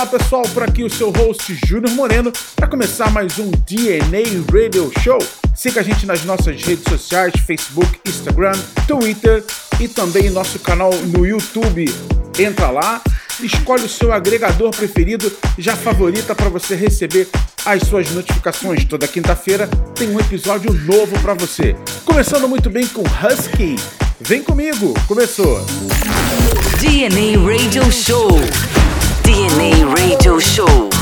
Olá pessoal, por aqui o seu host Júnior Moreno para começar mais um DNA Radio Show. Siga a gente nas nossas redes sociais, Facebook, Instagram, Twitter e também nosso canal no YouTube. Entra lá, escolhe o seu agregador preferido, já favorita para você receber as suas notificações. Toda quinta-feira tem um episódio novo para você. Começando muito bem com Husky. Vem comigo, começou. DNA Radio Show. DNA Radio Show.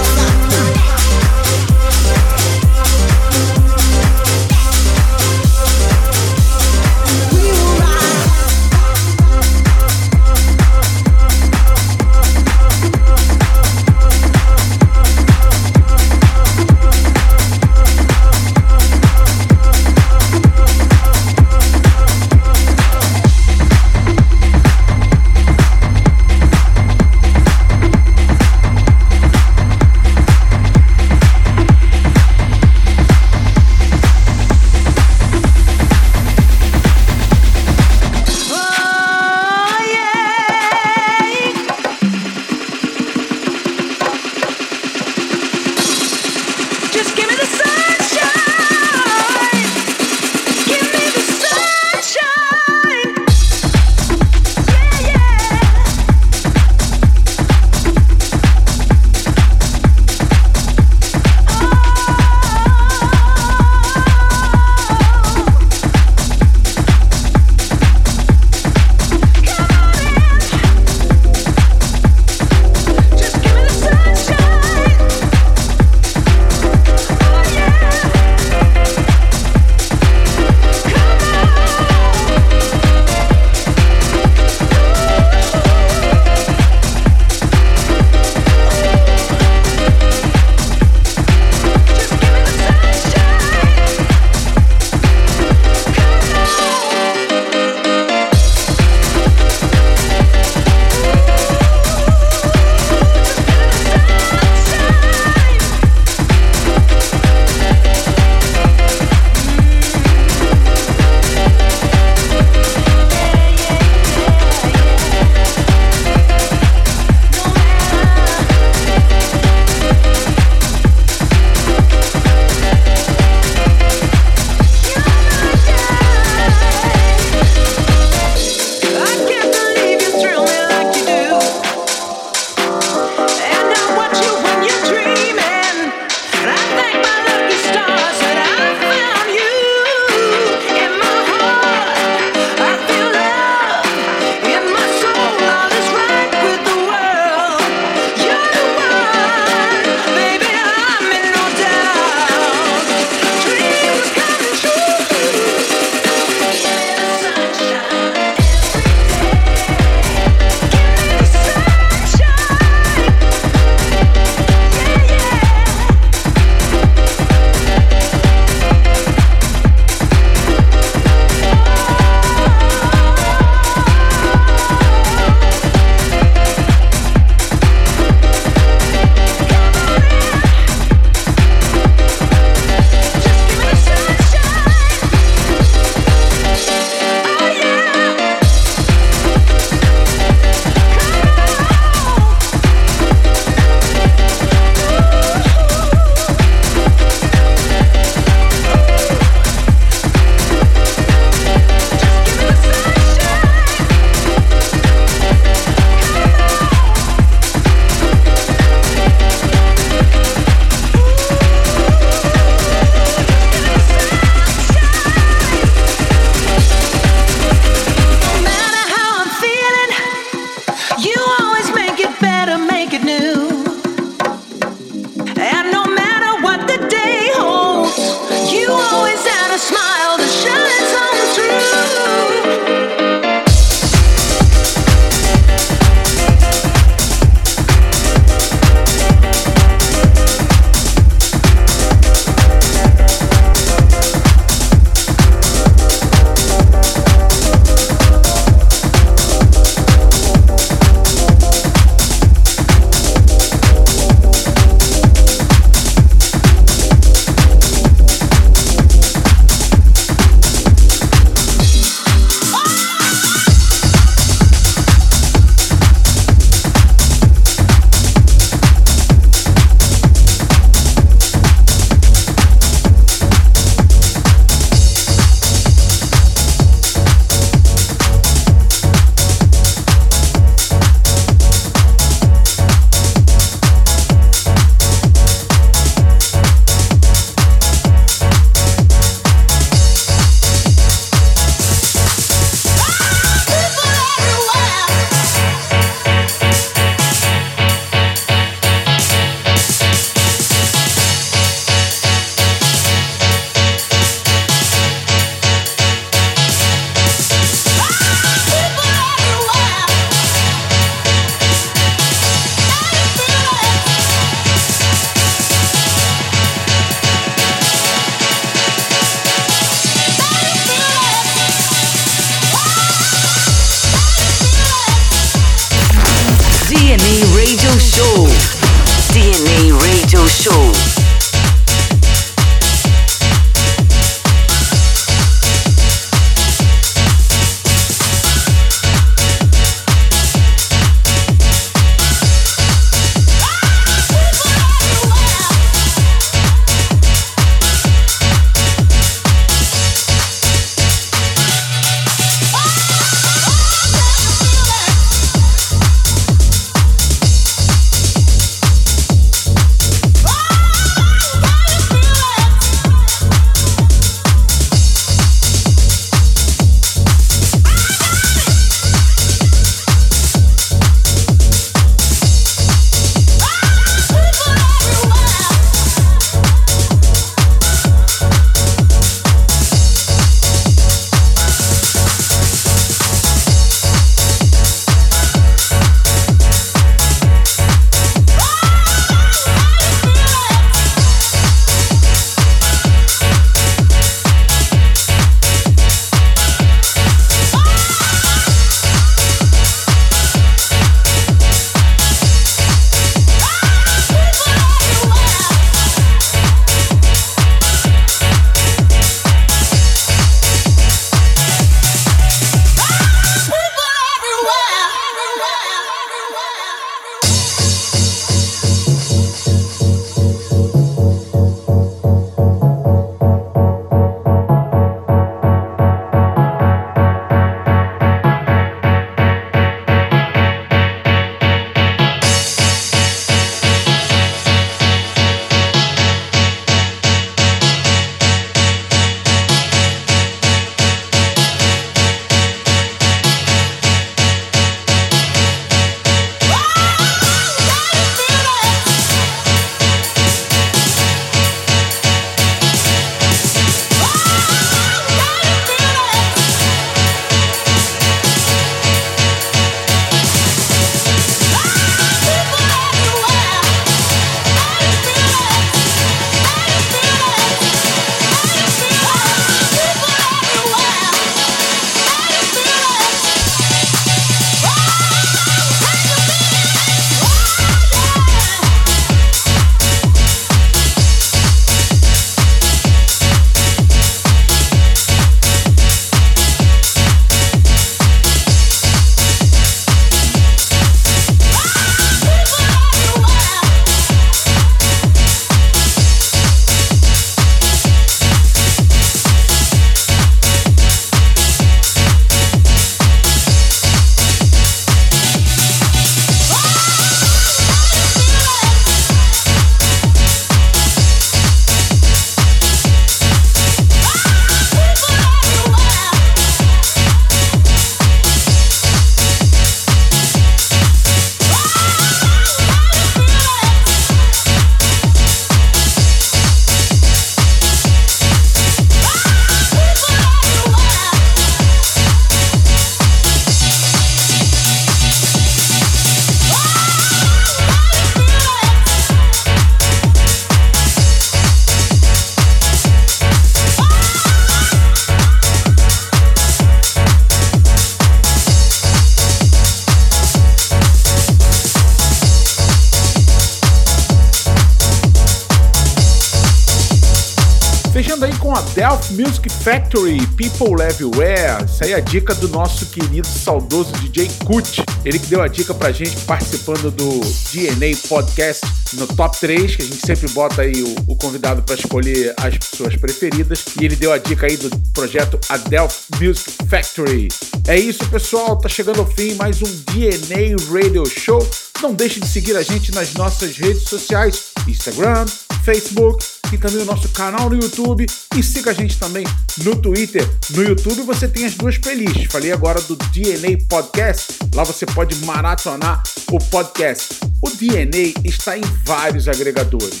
Music Factory, People Everywhere. Isso aí é a dica do nosso querido saudoso DJ Kut. Ele que deu a dica pra gente participando do DNA Podcast no top 3, que a gente sempre bota aí o, o convidado para escolher as suas preferidas. E ele deu a dica aí do projeto Adelph Music Factory. É isso, pessoal. Tá chegando ao fim mais um DNA Radio Show. Não deixe de seguir a gente nas nossas redes sociais: Instagram, Facebook e também o nosso canal no YouTube. E siga a gente também no Twitter. No YouTube você tem as duas playlists. Falei agora do DNA Podcast. Lá você pode maratonar o podcast. O DNA está em vários agregadores.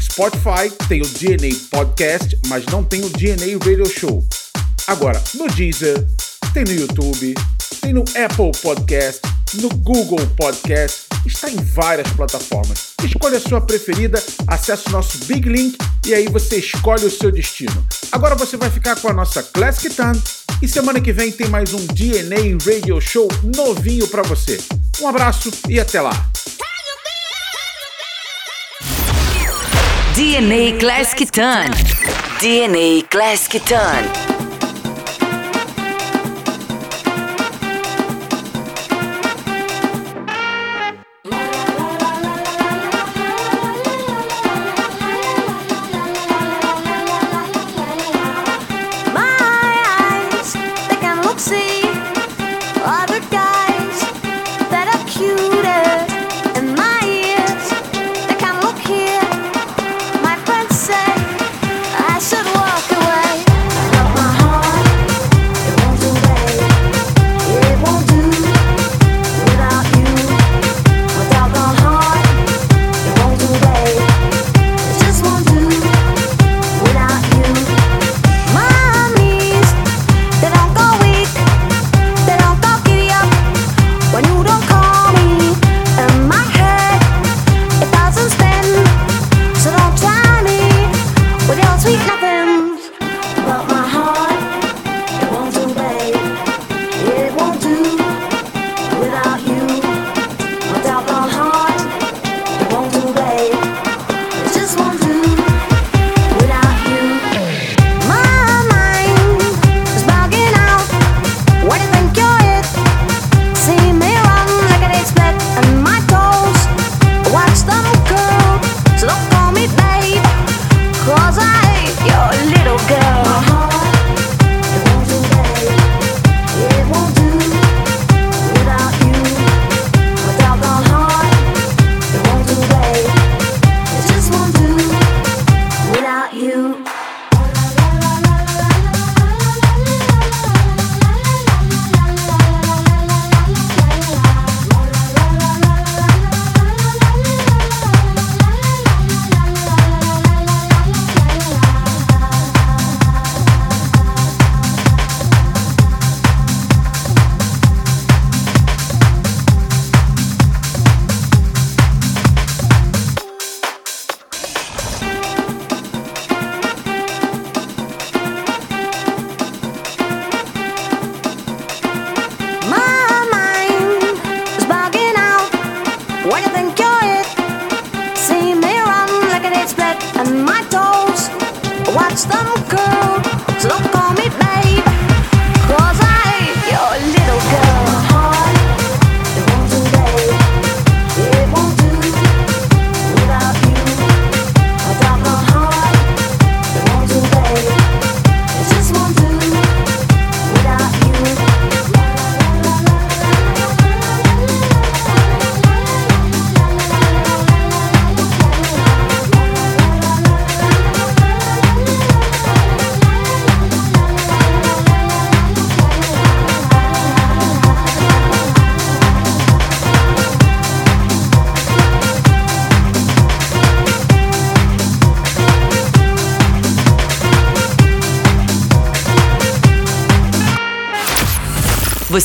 Spotify tem o DNA Podcast, mas não tem o DNA Radio Show. Agora, no Deezer, tem no YouTube, tem no Apple Podcast, no Google Podcast, está em várias plataformas. Escolha a sua preferida, acesse o nosso Big Link e aí você escolhe o seu destino. Agora você vai ficar com a nossa Classic Tan e semana que vem tem mais um DNA Radio Show novinho para você. Um abraço e até lá. DNA Classic Ton. DNA Classic Ton.